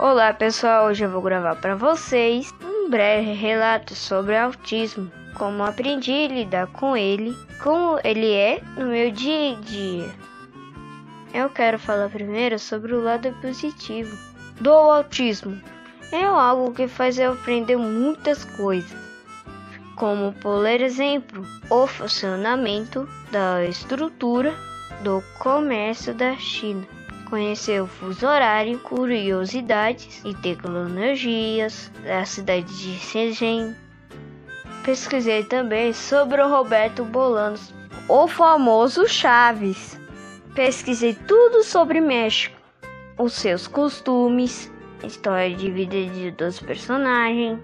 Olá pessoal, hoje eu vou gravar para vocês um breve relato sobre autismo, como aprendi a lidar com ele, como ele é no meu dia a dia. Eu quero falar primeiro sobre o lado positivo do autismo. É algo que faz eu aprender muitas coisas, como por exemplo, o funcionamento da estrutura do comércio da China conhecer o fuso horário, curiosidades e tecnologias da cidade de Shenzhen. Pesquisei também sobre o Roberto Bolanos, o famoso Chaves. Pesquisei tudo sobre México, os seus costumes, história de vida de dos personagens.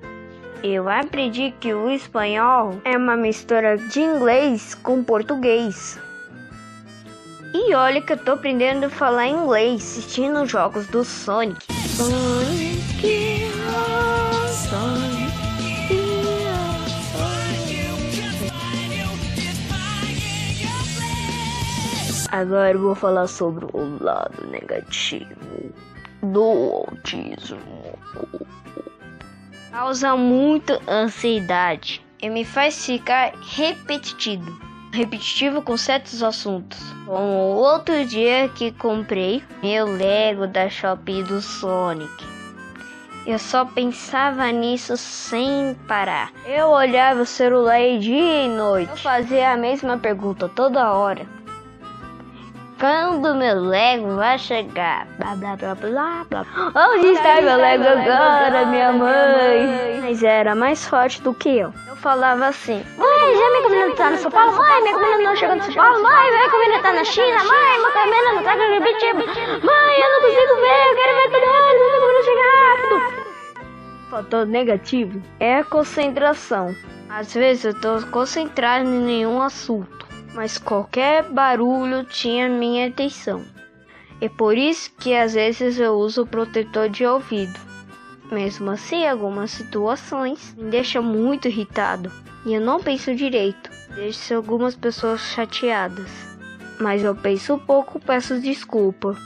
Eu aprendi que o espanhol é uma mistura de inglês com português. E olha que eu tô aprendendo a falar inglês assistindo jogos do Sonic. Sonic, Agora eu vou falar sobre o lado negativo do autismo. Causa muita ansiedade e me faz ficar repetitivo repetitivo com certos assuntos. Como outro dia que comprei meu Lego da Shopee do Sonic. Eu só pensava nisso sem parar. Eu olhava o celular dia e noite. Eu fazia a mesma pergunta toda hora. Quando meu Lego vai chegar? Blá blá blá blá blá. Onde está meu Lego agora, minha mãe? Mas era mais forte do que eu. Eu falava assim: Mãe, já minha comida tá no São Paulo? Mãe, minha comida não chegou no São Paulo? Mãe, minha comida tá na China? Mãe, minha comida não tá no Curitiba? Mãe, eu não consigo ver, eu quero ver tudo minha comida chega rápido. Fator negativo é a concentração. Às vezes eu tô concentrado em nenhum assunto mas qualquer barulho tinha minha atenção. É por isso que às vezes eu uso protetor de ouvido. Mesmo assim, algumas situações me deixam muito irritado e eu não penso direito, deixo algumas pessoas chateadas. Mas eu penso pouco, peço desculpa.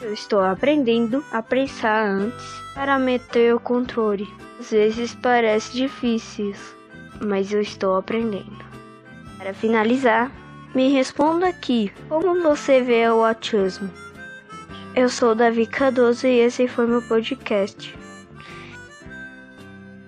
Eu estou aprendendo a pensar antes para meter o controle. Às vezes parece difícil, mas eu estou aprendendo. Para finalizar, me responda aqui, como você vê o autismo? Eu sou Davi Cardoso e esse foi meu podcast.